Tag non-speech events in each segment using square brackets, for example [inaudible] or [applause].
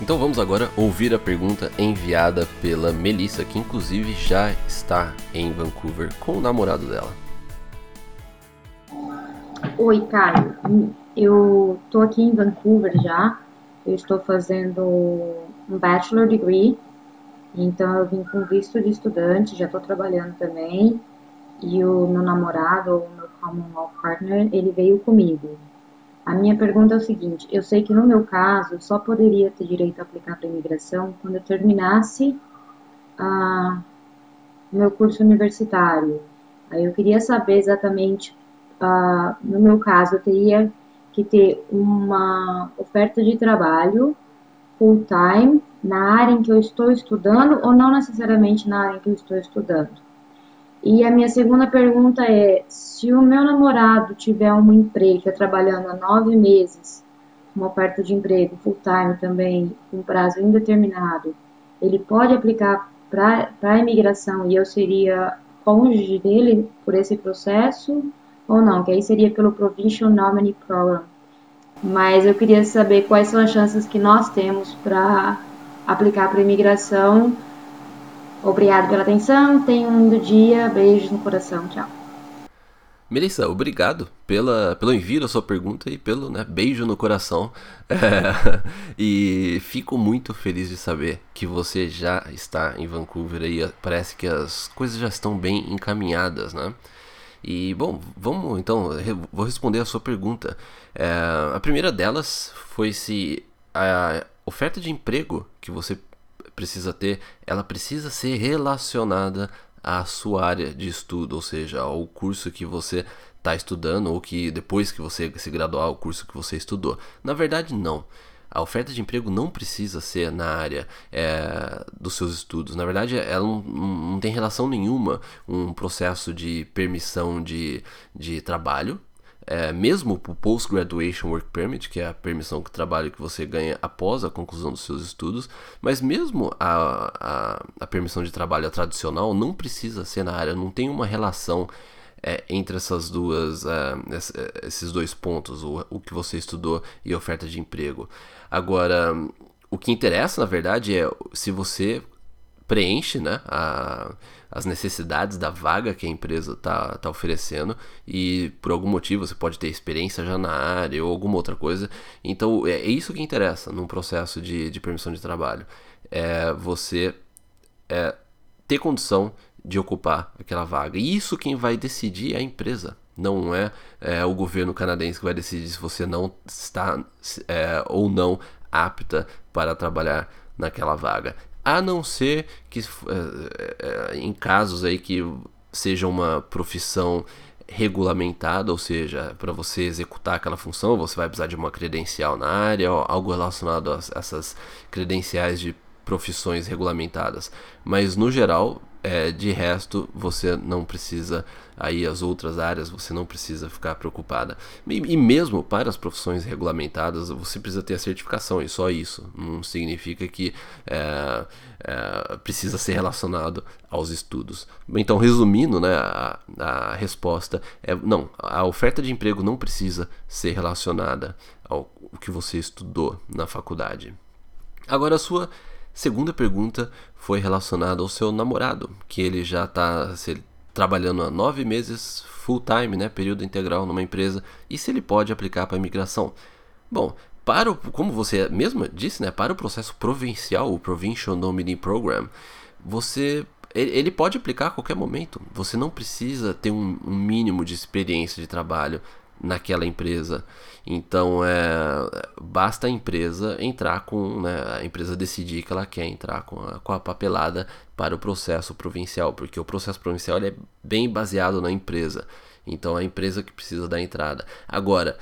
Então vamos agora ouvir a pergunta enviada pela Melissa, que inclusive já está em Vancouver com o namorado dela. Oi, Caio. Eu estou aqui em Vancouver já. Eu estou fazendo um bachelor degree. Então eu vim com visto de estudante, já estou trabalhando também. E o meu namorado, o meu common law partner, ele veio comigo. A minha pergunta é o seguinte: eu sei que no meu caso só poderia ter direito a aplicar para imigração quando eu terminasse ah, meu curso universitário. Aí eu queria saber exatamente, no meu caso, eu teria que ter uma oferta de trabalho full time na área em que eu estou estudando ou não necessariamente na área em que eu estou estudando. E a minha segunda pergunta é: se o meu namorado tiver um emprego, tá trabalhando há nove meses, uma oferta de emprego full time também, com prazo indeterminado, ele pode aplicar para a imigração e eu seria cônjuge dele por esse processo ou não? Que aí seria pelo Provincial Nominee Program. Mas eu queria saber quais são as chances que nós temos para aplicar para imigração Obrigado pela atenção, tenha um lindo dia, beijos no coração, tchau. Melissa, obrigado pela, pelo envio da sua pergunta e pelo né, beijo no coração. É, [laughs] e fico muito feliz de saber que você já está em Vancouver e parece que as coisas já estão bem encaminhadas, né? E bom, vamos então, vou responder a sua pergunta. É, a primeira delas foi se a oferta de emprego que você precisa ter, ela precisa ser relacionada à sua área de estudo, ou seja, ao curso que você está estudando ou que depois que você se graduar, o curso que você estudou. Na verdade, não. A oferta de emprego não precisa ser na área é, dos seus estudos. Na verdade, ela não, não tem relação nenhuma um processo de permissão de, de trabalho é, mesmo o Post-Graduation Work Permit, que é a permissão de trabalho que você ganha após a conclusão dos seus estudos, mas mesmo a, a, a permissão de trabalho tradicional não precisa ser na área, não tem uma relação é, entre essas duas, é, esses dois pontos, o, o que você estudou e a oferta de emprego. Agora, o que interessa, na verdade, é se você preenche né, a, as necessidades da vaga que a empresa está tá oferecendo e por algum motivo você pode ter experiência já na área ou alguma outra coisa. Então é, é isso que interessa num processo de, de permissão de trabalho. É você é, ter condição de ocupar aquela vaga. E isso quem vai decidir é a empresa. Não é, é o governo canadense que vai decidir se você não está é, ou não apta para trabalhar naquela vaga a não ser que é, é, em casos aí que seja uma profissão regulamentada, ou seja, para você executar aquela função, você vai precisar de uma credencial na área, algo relacionado a essas credenciais de profissões regulamentadas. Mas no geral, é, de resto, você não precisa aí as outras áreas, você não precisa ficar preocupada. E, e, mesmo para as profissões regulamentadas, você precisa ter a certificação e só isso. Não significa que é, é, precisa ser relacionado aos estudos. Então, resumindo, né, a, a resposta é não. A oferta de emprego não precisa ser relacionada ao que você estudou na faculdade. Agora, a sua Segunda pergunta foi relacionada ao seu namorado, que ele já está trabalhando há nove meses full time, né, período integral numa empresa, e se ele pode aplicar para imigração. Bom, para o, como você mesmo disse, né, para o processo provincial, o Provincial Nominee Program, você ele pode aplicar a qualquer momento. Você não precisa ter um, um mínimo de experiência de trabalho naquela empresa. Então é, basta a empresa entrar com, né, a empresa decidir que ela quer entrar com a, com a papelada para o processo provincial, porque o processo provincial é bem baseado na empresa. Então é a empresa que precisa da entrada. Agora,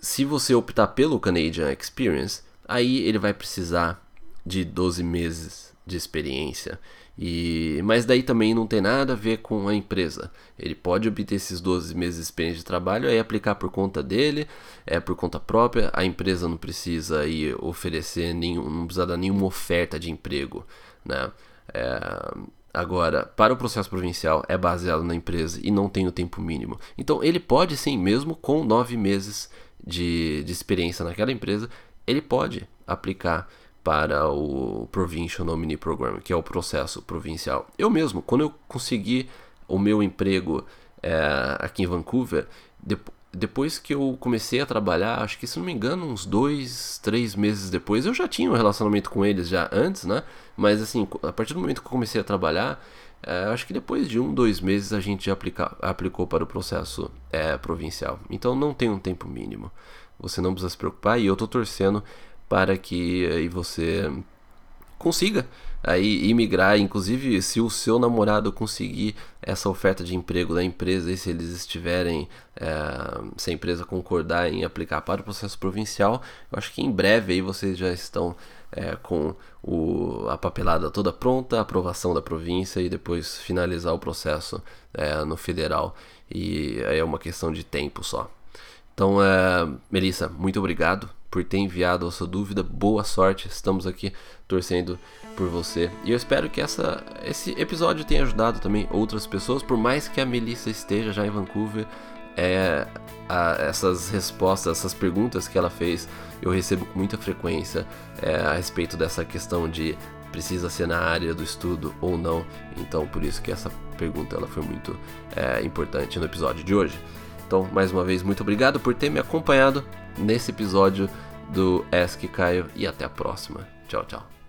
se você optar pelo Canadian Experience, aí ele vai precisar de 12 meses de experiência. E, mas daí também não tem nada a ver com a empresa. Ele pode obter esses 12 meses de experiência de trabalho e aplicar por conta dele, é por conta própria. A empresa não precisa aí oferecer nenhum, não precisa dar nenhuma oferta de emprego, né? É, agora, para o processo provincial é baseado na empresa e não tem o tempo mínimo. Então ele pode sim, mesmo com nove meses de, de experiência naquela empresa, ele pode aplicar para o Provincial Nominee Program, que é o processo provincial. Eu mesmo, quando eu consegui o meu emprego é, aqui em Vancouver, de, depois que eu comecei a trabalhar, acho que se não me engano, uns dois, três meses depois, eu já tinha um relacionamento com eles já antes, né? Mas assim, a partir do momento que eu comecei a trabalhar, é, acho que depois de um, dois meses a gente já aplica, aplicou para o processo é, provincial. Então não tem um tempo mínimo. Você não precisa se preocupar e eu estou torcendo para que aí você consiga aí imigrar, inclusive se o seu namorado conseguir essa oferta de emprego da empresa e se eles estiverem, é, se a empresa concordar em aplicar para o processo provincial, eu acho que em breve aí vocês já estão é, com o, a papelada toda pronta, a aprovação da província e depois finalizar o processo é, no federal. E aí é uma questão de tempo só. Então, Melissa, muito obrigado por ter enviado a sua dúvida. Boa sorte, estamos aqui torcendo por você. E eu espero que essa, esse episódio tenha ajudado também outras pessoas, por mais que a Melissa esteja já em Vancouver. É, a, essas respostas, essas perguntas que ela fez, eu recebo com muita frequência é, a respeito dessa questão de precisa ser na área do estudo ou não. Então, por isso que essa pergunta ela foi muito é, importante no episódio de hoje. Então, mais uma vez, muito obrigado por ter me acompanhado nesse episódio do Ask Caio e até a próxima. Tchau, tchau.